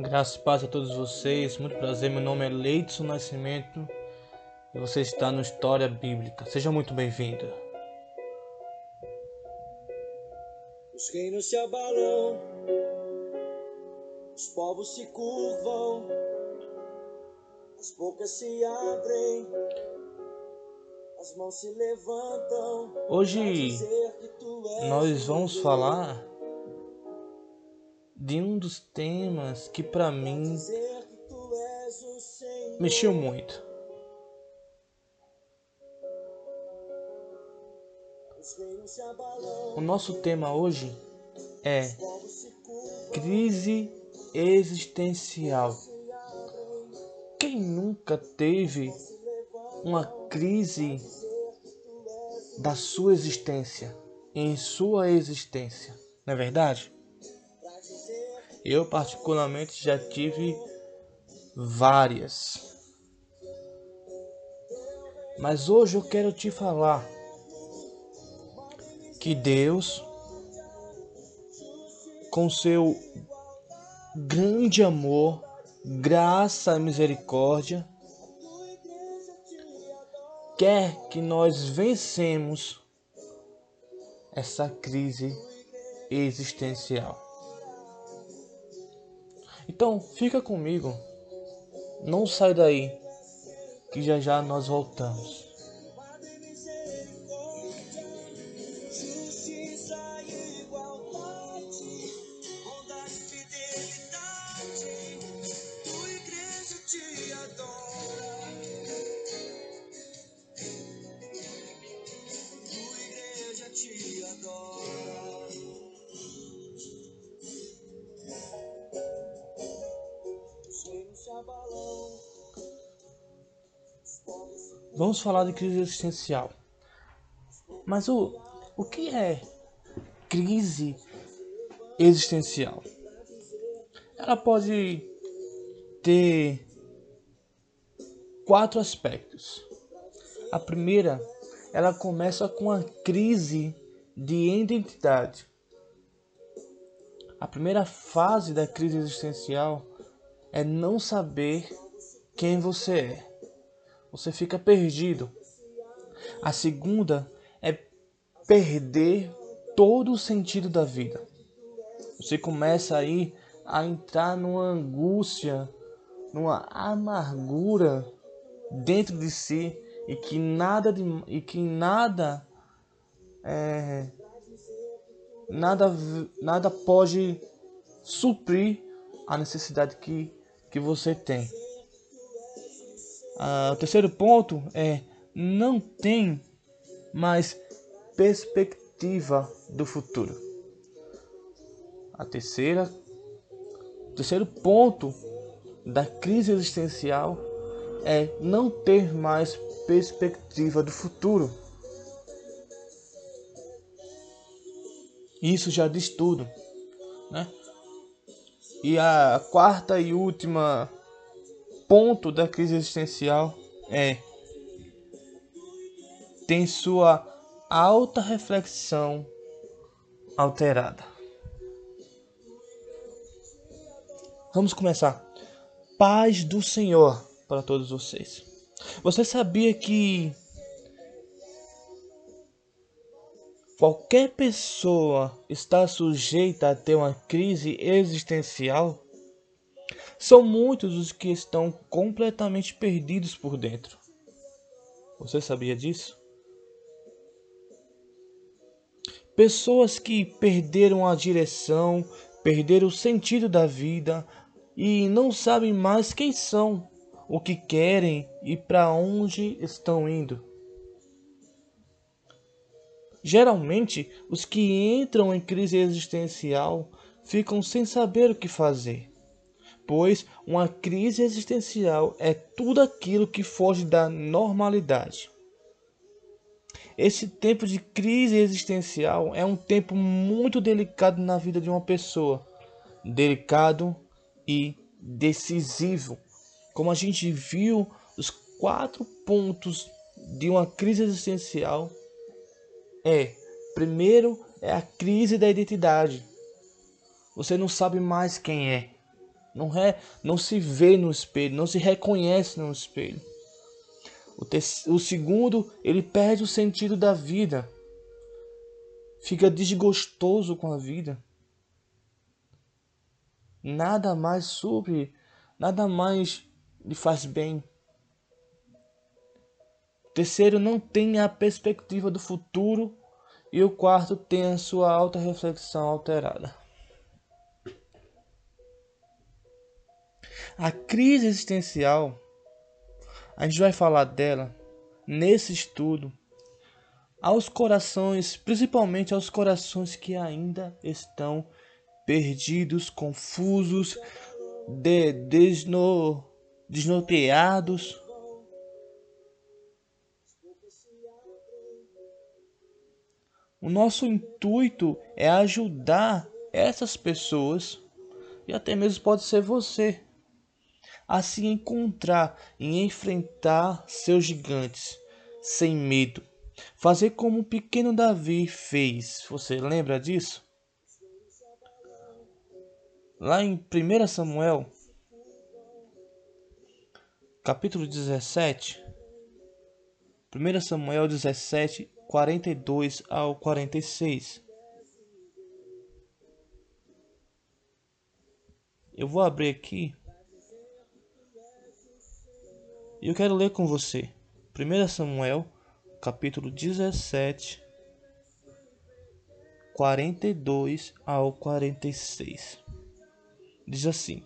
Graças e paz a todos vocês. Muito prazer. Meu nome é Leidson Nascimento e você está no História Bíblica. Seja muito bem-vindo. Os reinos se abalam, os povos se curvam, as bocas se abrem, as mãos se levantam. Hoje nós vamos falar de um dos temas que para mim mexeu muito. O nosso tema hoje é crise existencial. Quem nunca teve uma crise da sua existência, em sua existência, não é verdade? Eu, particularmente, já tive várias. Mas hoje eu quero te falar que Deus, com seu grande amor, graça e misericórdia, quer que nós vencemos essa crise existencial. Então, fica comigo. Não sai daí, que já já nós voltamos. Vamos falar de crise existencial. Mas o, o que é crise existencial? Ela pode ter quatro aspectos. A primeira, ela começa com a crise de identidade. A primeira fase da crise existencial é não saber quem você é você fica perdido. A segunda é perder todo o sentido da vida. Você começa aí a entrar numa angústia, numa amargura dentro de si e que nada de, e que nada é, nada nada pode suprir a necessidade que que você tem. Ah, o terceiro ponto é não tem mais perspectiva do futuro. A terceira, o terceiro ponto da crise existencial é não ter mais perspectiva do futuro. Isso já diz tudo, né? E a quarta e última ponto da crise existencial é tem sua alta reflexão alterada. Vamos começar. Paz do Senhor para todos vocês. Você sabia que qualquer pessoa está sujeita a ter uma crise existencial? São muitos os que estão completamente perdidos por dentro. Você sabia disso? Pessoas que perderam a direção, perderam o sentido da vida e não sabem mais quem são, o que querem e para onde estão indo. Geralmente, os que entram em crise existencial ficam sem saber o que fazer pois uma crise existencial é tudo aquilo que foge da normalidade. Esse tempo de crise existencial é um tempo muito delicado na vida de uma pessoa, delicado e decisivo. Como a gente viu, os quatro pontos de uma crise existencial é: primeiro é a crise da identidade. Você não sabe mais quem é Não, é, não se vê no espelho, não se reconhece no espelho. O, te, o segundo, ele perde o sentido da vida. Fica desgostoso com a vida. Nada mais sobre, nada mais lhe faz bem. O terceiro não tem a perspectiva do futuro e o quarto tem a sua alta reflexão alterada. A crise existencial, a gente vai falar dela nesse estudo aos corações, principalmente aos corações que ainda estão perdidos, confusos, de, desno, desnorteados. O nosso intuito é ajudar essas pessoas e até mesmo pode ser você a se encontrar e enfrentar seus gigantes sem medo. Fazer como o pequeno Davi fez. Você lembra disso? Lá em 1 Samuel, capítulo 17, 1 Samuel 17, 42 ao 46. Eu vou abrir aqui e eu quero ler com você 1 Samuel, capítulo 17, 42 ao 46. Diz assim: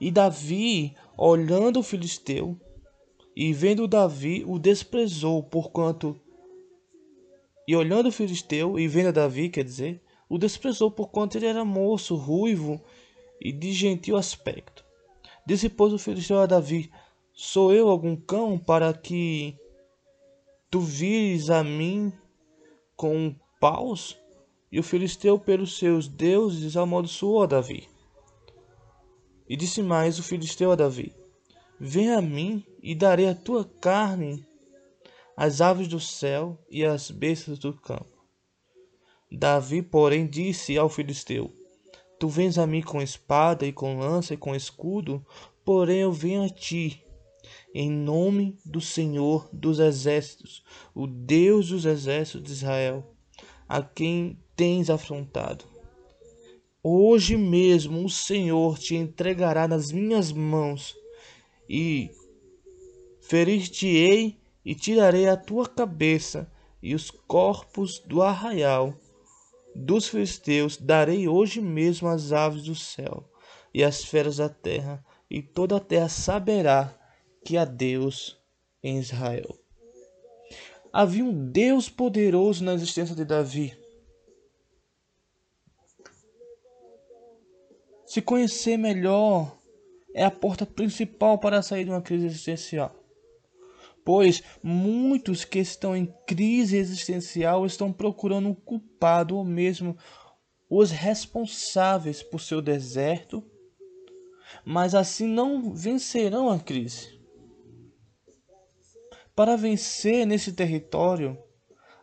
E Davi, olhando o filisteu, e vendo Davi, o desprezou, porquanto. E olhando o filisteu, e vendo Davi, quer dizer, o desprezou, porquanto ele era moço, ruivo e de gentil aspecto. Disse, pois, o filisteu a Davi: Sou eu algum cão para que tu vires a mim com paus? E o filisteu, pelos seus deuses, amaldiçoou a Davi. E disse mais o filisteu a Davi: Vem a mim e darei a tua carne às aves do céu e às bestas do campo. Davi, porém, disse ao filisteu: Tu vens a mim com espada e com lança e com escudo, porém eu venho a ti em nome do Senhor dos Exércitos, o Deus dos Exércitos de Israel, a quem tens afrontado. Hoje mesmo o Senhor te entregará nas minhas mãos, e ferir-te-ei e tirarei a tua cabeça e os corpos do arraial dos filisteus darei hoje mesmo às aves do céu e às feras da terra, e toda a terra saberá que há Deus em Israel. Havia um Deus poderoso na existência de Davi. Se conhecer melhor é a porta principal para sair de uma crise existencial. Pois muitos que estão em crise existencial estão procurando um culpado ou mesmo os responsáveis por seu deserto, mas assim não vencerão a crise. Para vencer nesse território,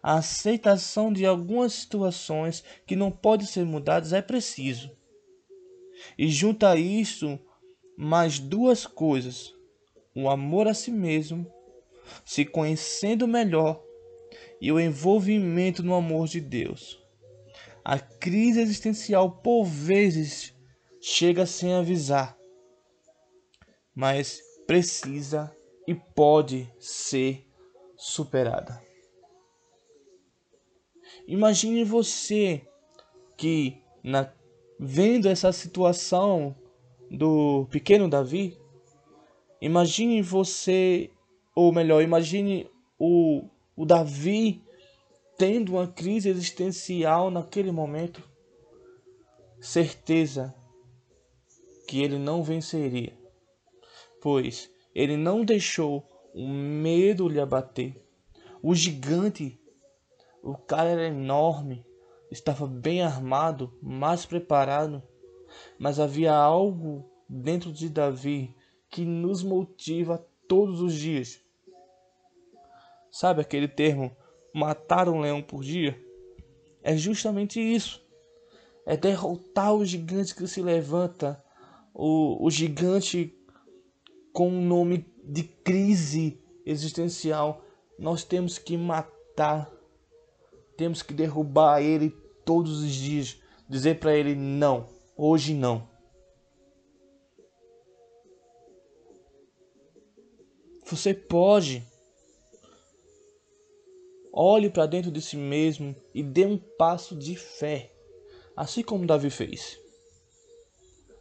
a aceitação de algumas situações que não podem ser mudadas é preciso. E junto a isso, mais duas coisas: o amor a si mesmo, se conhecendo melhor, e o envolvimento no amor de Deus. A crise existencial por vezes chega sem avisar, mas precisa e pode ser superada. Imagine você que na, vendo essa situação do pequeno Davi, imagine você, ou melhor, imagine o, o Davi tendo uma crise existencial naquele momento, certeza que ele não venceria, pois ele não deixou o medo lhe abater. O gigante, o cara era enorme, estava bem armado, mais preparado, mas havia algo dentro de Davi que nos motiva todos os dias. Sabe aquele termo matar um leão por dia? É justamente isso. É derrotar o gigante que se levanta o, o gigante com o nome de crise existencial, nós temos que matar, temos que derrubar ele todos os dias, dizer para ele não, hoje não. Você pode. Olhe para dentro de si mesmo e dê um passo de fé, assim como Davi fez.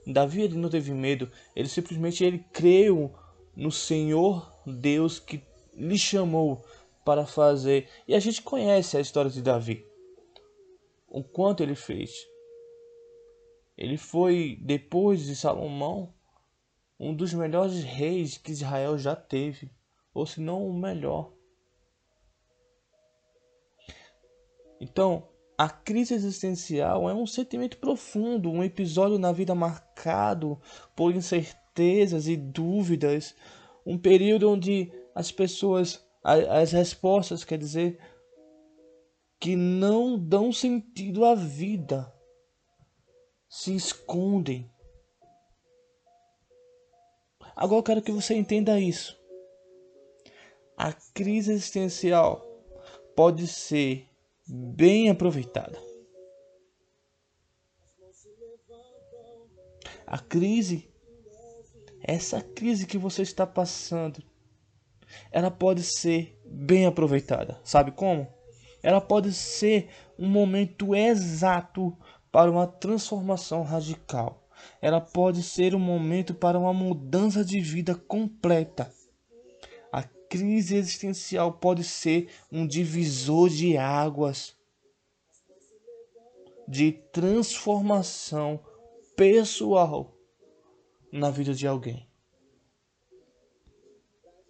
Davi ele não teve medo, ele simplesmente ele creu no Senhor Deus que lhe chamou para fazer. E a gente conhece a história de Davi. O quanto ele fez. Ele foi depois de Salomão um dos melhores reis que Israel já teve, ou se não o melhor. Então, a crise existencial é um sentimento profundo, um episódio na vida marcado por incertezas e dúvidas, um período onde as pessoas, as respostas, quer dizer, que não dão sentido à vida, se escondem. Agora eu quero que você entenda isso. A crise existencial pode ser bem aproveitada. A crise, essa crise que você está passando, ela pode ser bem aproveitada. Sabe como? Ela pode ser um momento exato para uma transformação radical. Ela pode ser um momento para uma mudança de vida completa crise existencial pode ser um divisor de águas de transformação pessoal na vida de alguém.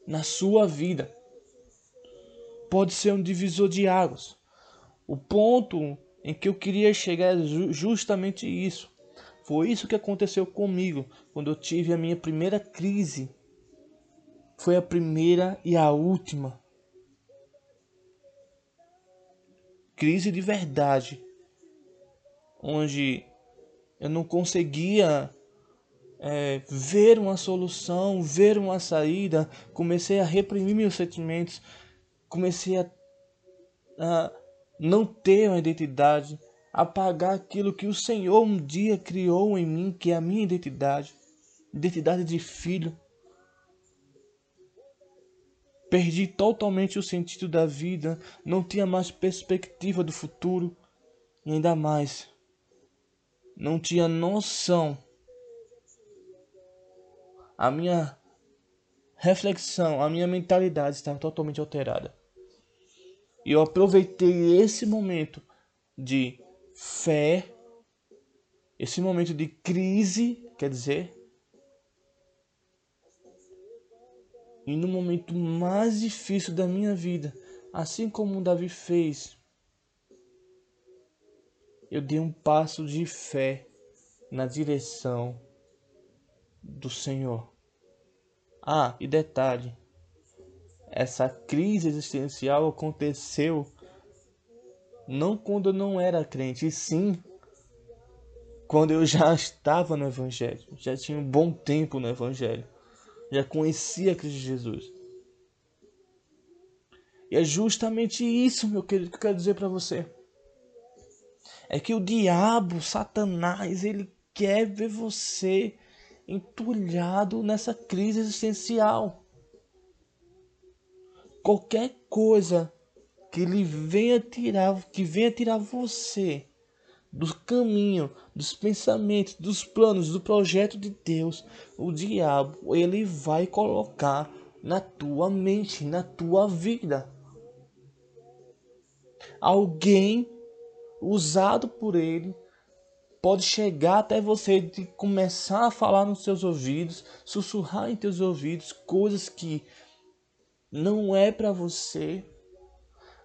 Na sua vida. Pode ser um divisor de águas. O ponto em que eu queria chegar é justamente isso. Foi isso que aconteceu comigo quando eu tive a minha primeira crise foi a primeira e a última. Crise de verdade, onde eu não conseguia é, ver uma solução, ver uma saída, comecei a reprimir meus sentimentos, comecei a, a não ter uma identidade, apagar aquilo que o Senhor um dia criou em mim, que é a minha identidade, identidade de filho. Perdi totalmente o sentido da vida, não tinha mais perspectiva do futuro e ainda mais, não tinha noção. A minha reflexão, a minha mentalidade estava totalmente alterada. E eu aproveitei esse momento de fé, esse momento de crise, quer dizer, e no momento mais difícil da minha vida, assim como Davi fez, eu dei um passo de fé na direção do Senhor. Ah, e detalhe: essa crise existencial aconteceu não quando eu não era crente, e sim quando eu já estava no Evangelho, já tinha um bom tempo no Evangelho já conhecia Cristo Jesus. E é justamente isso, meu querido, que eu quero dizer para você. É que o diabo, Satanás, ele quer ver você entulhado nessa crise existencial. Qualquer coisa que ele venha tirar, que venha tirar você do caminho, dos pensamentos, dos planos, do projeto de Deus, o diabo ele vai colocar na tua mente, na tua vida. Alguém usado por ele pode chegar até você e começar a falar nos seus ouvidos, sussurrar em teus ouvidos coisas que não é para você,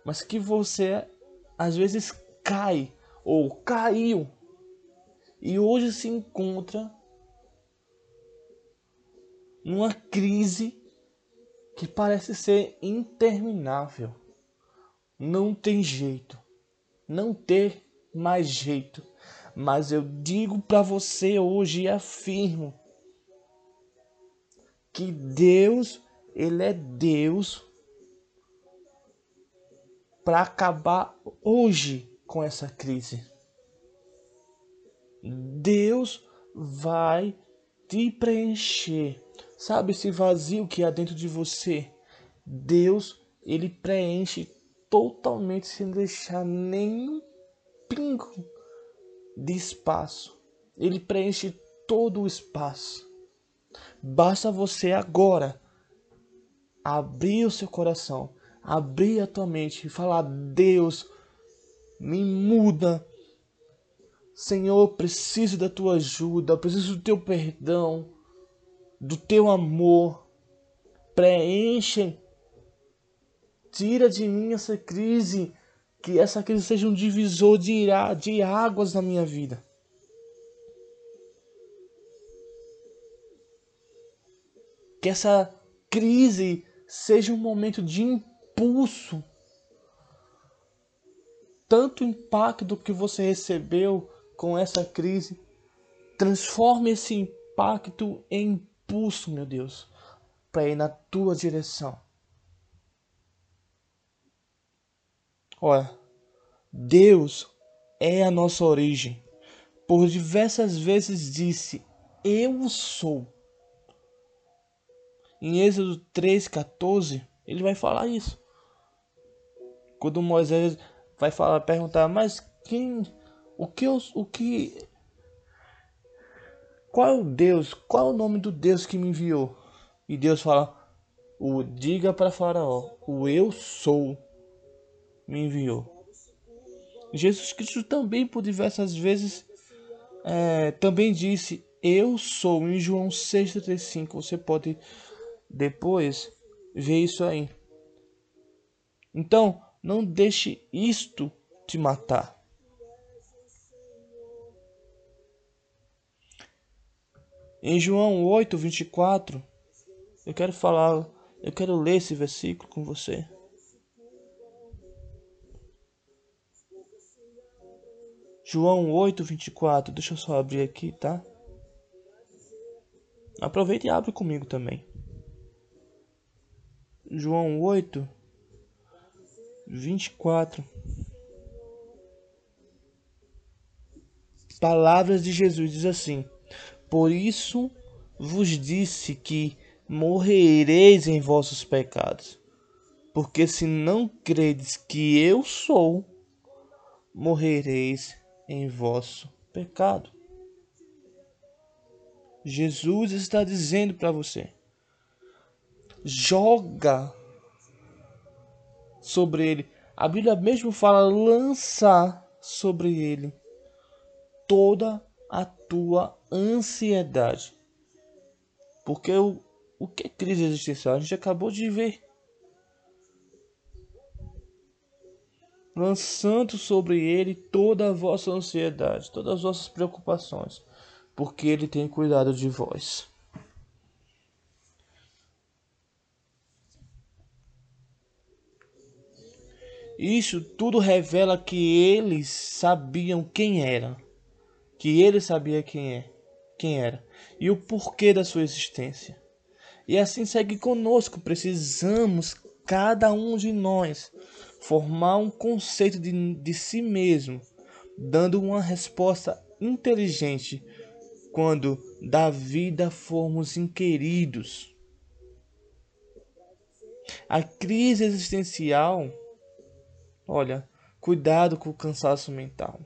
mas que você às vezes cai ou caiu e hoje se encontra numa crise que parece ser interminável. Não tem jeito, não ter mais jeito. Mas eu digo para você hoje e afirmo que Deus, ele é Deus para acabar hoje com essa crise. Deus vai te preencher. Sabe esse vazio que há dentro de você? Deus, ele preenche totalmente sem deixar nenhum pingo de espaço. Ele preenche todo o espaço. Basta você agora abrir o seu coração, abrir a tua mente e falar: Deus, me muda. Senhor, preciso da tua ajuda, preciso do teu perdão, do teu amor. Preenche, tira de mim essa crise, que essa crise seja um divisor de, de águas na minha vida. Que essa crise seja um momento de impulso. Tanto impacto que você recebeu com essa crise, transforme esse impacto em impulso, meu Deus, para ir na tua direção. Olha, Deus é a nossa origem. Por diversas vezes disse: Eu sou. Em Êxodo 3,14, ele vai falar isso. Quando Moisés vai falar, perguntar, mas quem, o que, o que, qual é o Deus, qual é o nome do Deus que me enviou? E Deus fala, o diga para Faraó, o eu sou me enviou. Jesus Cristo também por diversas vezes é, também disse, eu sou em João 6,35. Você pode depois ver isso aí. Então, não deixe isto te matar. Em João 8, 24, eu quero falar, eu quero ler esse versículo com você. João 8, 24, deixa eu só abrir aqui, tá? Aproveita e abre comigo também. João 8, 24. Palavras de Jesus diz assim: Por isso vos disse que morrereis em vossos pecados, porque se não credes que eu sou, morrereis em vosso pecado. Jesus está dizendo para você: joga sobre ele. A Bíblia mesmo fala lançar sobre ele toda a tua ansiedade. Porque o, o que é crise existencial? A gente acabou de ver. Lançando sobre ele toda a vossa ansiedade, todas as vossas preocupações, porque ele tem cuidado de vós. Isso tudo revela que eles sabiam quem era, que ele sabia quem é, quem era e o porquê da sua existência. E assim segue conosco, precisamos cada um de nós formar um conceito de, de si mesmo, dando uma resposta inteligente quando da vida formos inquiridos. A crise existencial Olha, cuidado com o cansaço mental,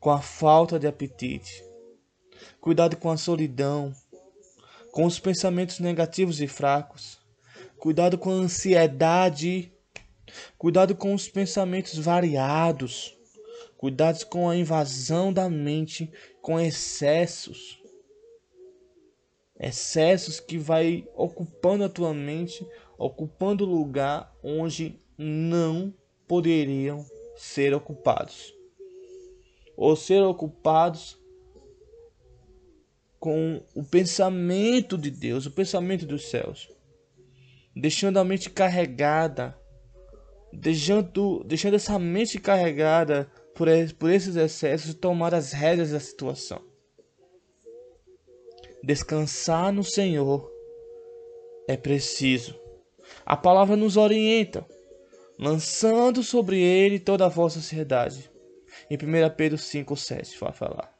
com a falta de apetite, cuidado com a solidão, com os pensamentos negativos e fracos, cuidado com a ansiedade, cuidado com os pensamentos variados, cuidado com a invasão da mente com excessos. Excessos que vai ocupando a tua mente, ocupando lugar onde não poderiam ser ocupados, ou ser ocupados com o pensamento de Deus, o pensamento dos céus, deixando a mente carregada, deixando, deixando essa mente carregada por, por esses excessos tomar as rédeas da situação. Descansar no Senhor é preciso. A palavra nos orienta, lançando sobre ele toda a vossa ansiedade. Em 1 Pedro 5, 7 vai falar.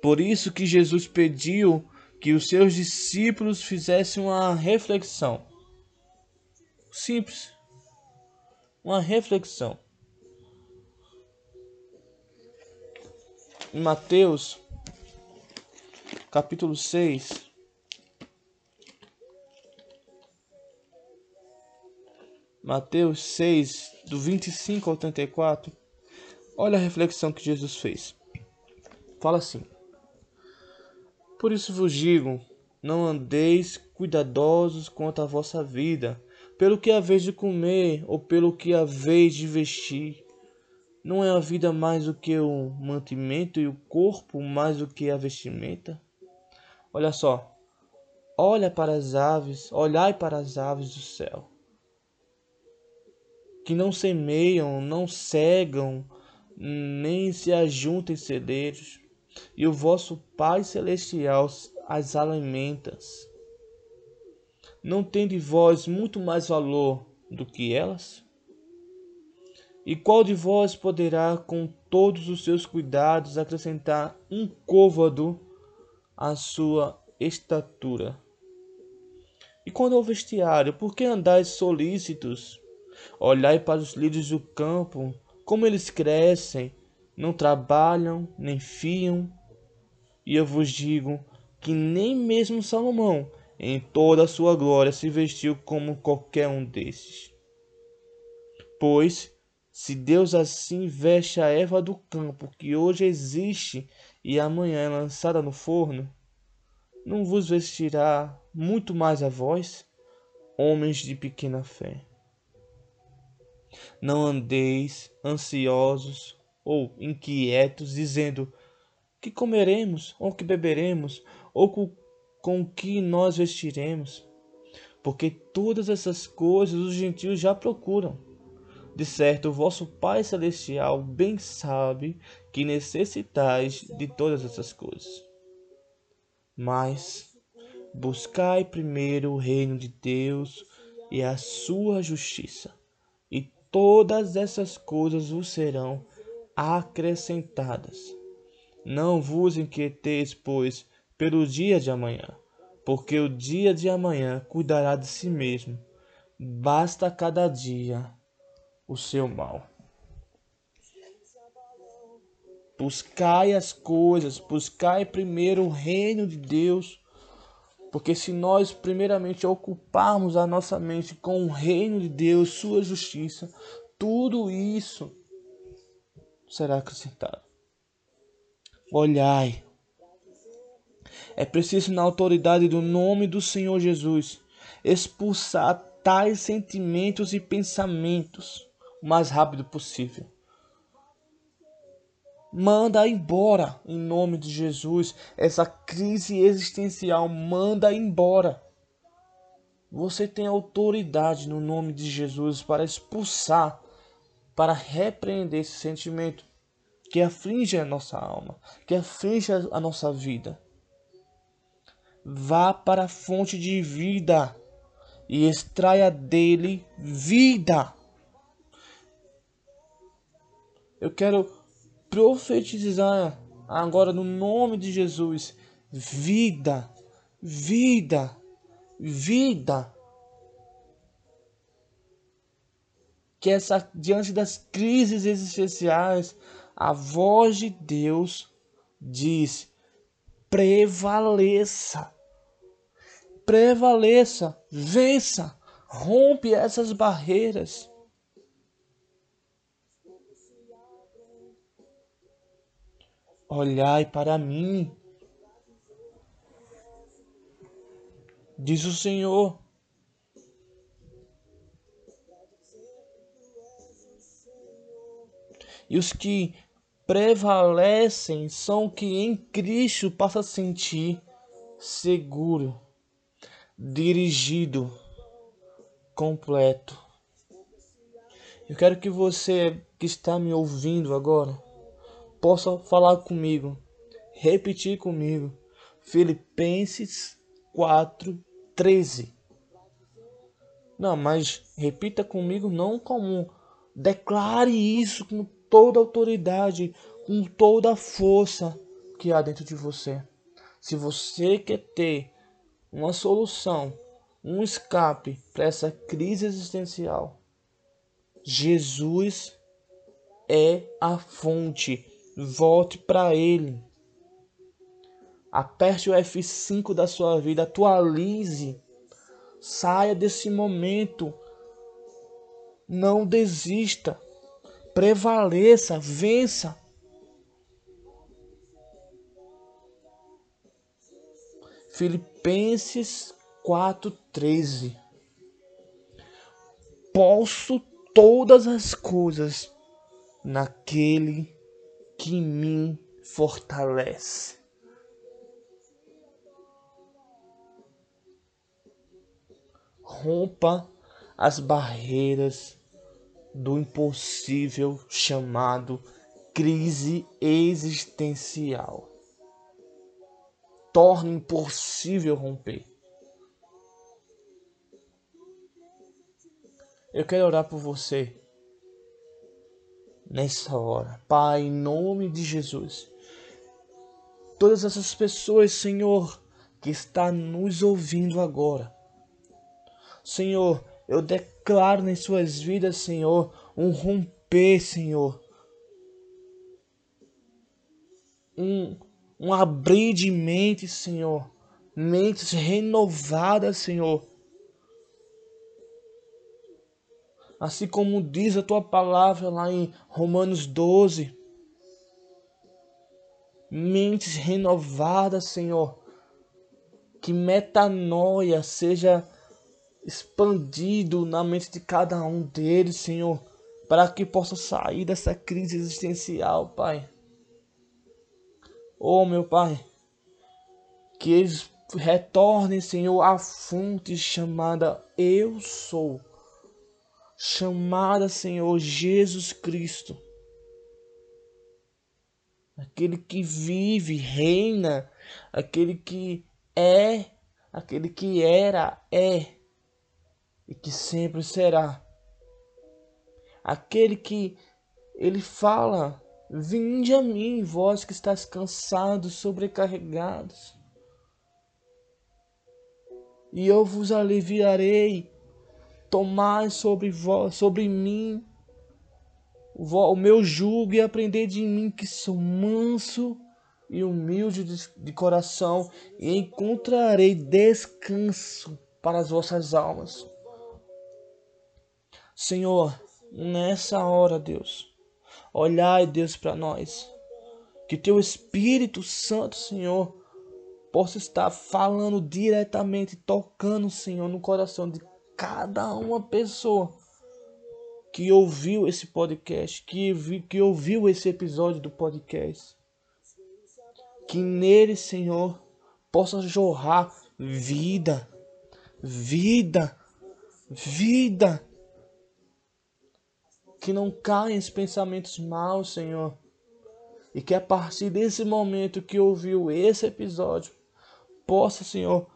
Por isso que Jesus pediu que os seus discípulos fizessem uma reflexão. Simples. Uma reflexão. Em Mateus, capítulo 6, Mateus 6, do 25 ao 34, olha a reflexão que Jesus fez. Fala assim: Por isso vos digo, não andeis cuidadosos quanto à vossa vida, pelo que haveis de comer ou pelo que haveis de vestir. Não é a vida mais do que o mantimento e o corpo mais do que a vestimenta? Olha só, olha para as aves, olhai para as aves do céu que não semeiam, não cegam, nem se ajuntam em celeiros, e o vosso Pai Celestial as alimenta. Não de vós muito mais valor do que elas? E qual de vós poderá, com todos os seus cuidados, acrescentar um côvado à sua estatura? E quando ao vestiário, por que andais solícitos? Olhai para os lírios do campo, como eles crescem, não trabalham, nem fiam. E eu vos digo que nem mesmo Salomão, em toda a sua glória, se vestiu como qualquer um desses. Pois, se Deus assim veste a erva do campo, que hoje existe e amanhã é lançada no forno, não vos vestirá muito mais a vós, homens de pequena fé. Não andeis ansiosos ou inquietos, dizendo: que comeremos, ou que beberemos, ou com, com que nós vestiremos? Porque todas essas coisas os gentios já procuram. De certo, o vosso Pai Celestial bem sabe que necessitais de todas essas coisas. Mas buscai primeiro o reino de Deus e a sua justiça, todas essas coisas vos serão acrescentadas. Não vos inquieteis, pois, pelo dia de amanhã, porque o dia de amanhã cuidará de si mesmo. Basta cada dia o seu mal. Buscai as coisas, buscai primeiro o reino de Deus porque se nós primeiramente ocuparmos a nossa mente com o reino de Deus, sua justiça, tudo isso será acrescentado. Olhai. É preciso, na autoridade do nome do Senhor Jesus, expulsar tais sentimentos e pensamentos o mais rápido possível. Manda embora em nome de Jesus. Essa crise existencial, manda embora. Você tem autoridade no nome de Jesus para expulsar, para repreender esse sentimento que aflige a nossa alma, que aflige a nossa vida. Vá para a fonte de vida e extraia dele vida. Eu quero profetizar agora no nome de Jesus vida, vida, vida. Que essa diante das crises existenciais, a voz de Deus diz: prevaleça. Prevaleça, vença, rompe essas barreiras. Olhai para mim, diz o Senhor. E os que prevalecem são que em Cristo passa a sentir seguro, dirigido, completo. Eu quero que você que está me ouvindo agora possa falar comigo, repetir comigo. Filipenses 4, 13. Não, mas repita comigo, não como declare isso com toda autoridade, com toda força que há dentro de você. Se você quer ter uma solução, um escape para essa crise existencial, Jesus é a fonte. Volte para Ele. Aperte o F5 da sua vida, atualize. Saia desse momento. Não desista. Prevaleça, vença. Filipenses 4:13 Posso todas as coisas naquele que me fortalece. Rompa as barreiras do impossível chamado crise existencial. Torne impossível romper. Eu quero orar por você nessa hora. Pai, em nome de Jesus. Todas essas pessoas, Senhor, que está nos ouvindo agora. Senhor, eu declaro nas suas vidas, Senhor, um romper, Senhor. Um, um abrir de mente, Senhor. Mentes renovadas, Senhor assim como diz a tua palavra lá em Romanos 12. Mentes renovadas, Senhor. Que metanoia seja expandido na mente de cada um deles, Senhor, para que possa sair dessa crise existencial, Pai. Oh, meu Pai, que eles retornem, Senhor, à fonte chamada Eu Sou chamada Senhor Jesus Cristo. Aquele que vive, reina, aquele que é, aquele que era, é e que sempre será. Aquele que ele fala: Vinde a mim, vós que estáis cansados, sobrecarregados, e eu vos aliviarei. Tomai sobre vós, sobre mim o meu jugo e aprender de mim que sou manso e humilde de, coração e encontrarei descanso para as vossas almas. Senhor, nessa hora, Deus, olhai, Deus, para nós. Que teu Espírito Santo, Senhor, possa estar falando diretamente, tocando, Senhor, no coração de cada uma pessoa que ouviu esse podcast, que, vi, que ouviu esse episódio do podcast. Que nele, Senhor, possa jorrar vida, vida, vida. Que não caia em pensamentos maus, Senhor. E que a partir desse momento que ouviu esse episódio, possa, Senhor,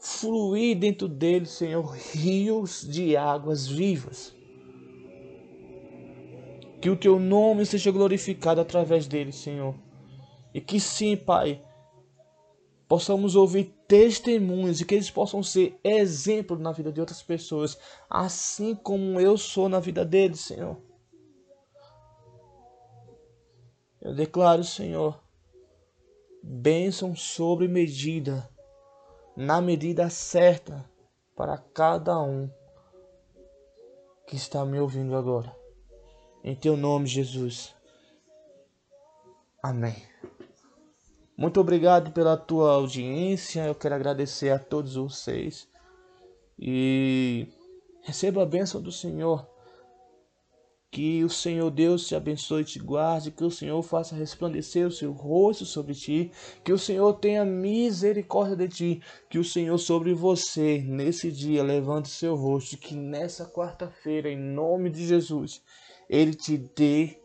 fluir dentro dele, Senhor, rios de águas vivas. Que o teu nome seja glorificado através dele, Senhor. E que sim, Pai, possamos ouvir testemunhos e que eles possam ser exemplo na vida de outras pessoas, assim como eu sou na vida deles, Senhor. Eu declaro, Senhor, bênção sobre medida na medida certa para cada um que está me ouvindo agora. Em teu nome, Jesus. Amém. Muito obrigado pela tua audiência. Eu quero agradecer a todos vocês. E receba a bênção do Senhor que o Senhor Deus te abençoe e te guarde, que o Senhor faça resplandecer o seu rosto sobre ti, que o Senhor tenha misericórdia de ti, que o Senhor sobre você nesse dia levante seu rosto, que nessa quarta-feira, em nome de Jesus, ele te dê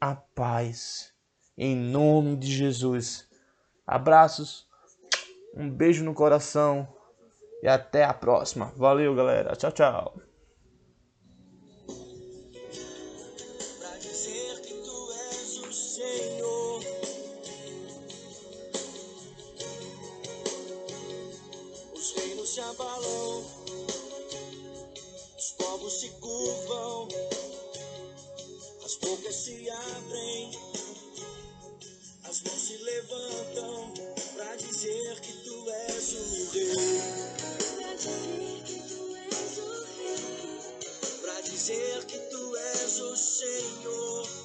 a paz. Em nome de Jesus. Abraços, um beijo no coração E até a próxima. Valeu, galera. Tchau, tchau. Se abrem, as mãos se levantam pra dizer que tu és o rei. Pra dizer que tu és o Senhor.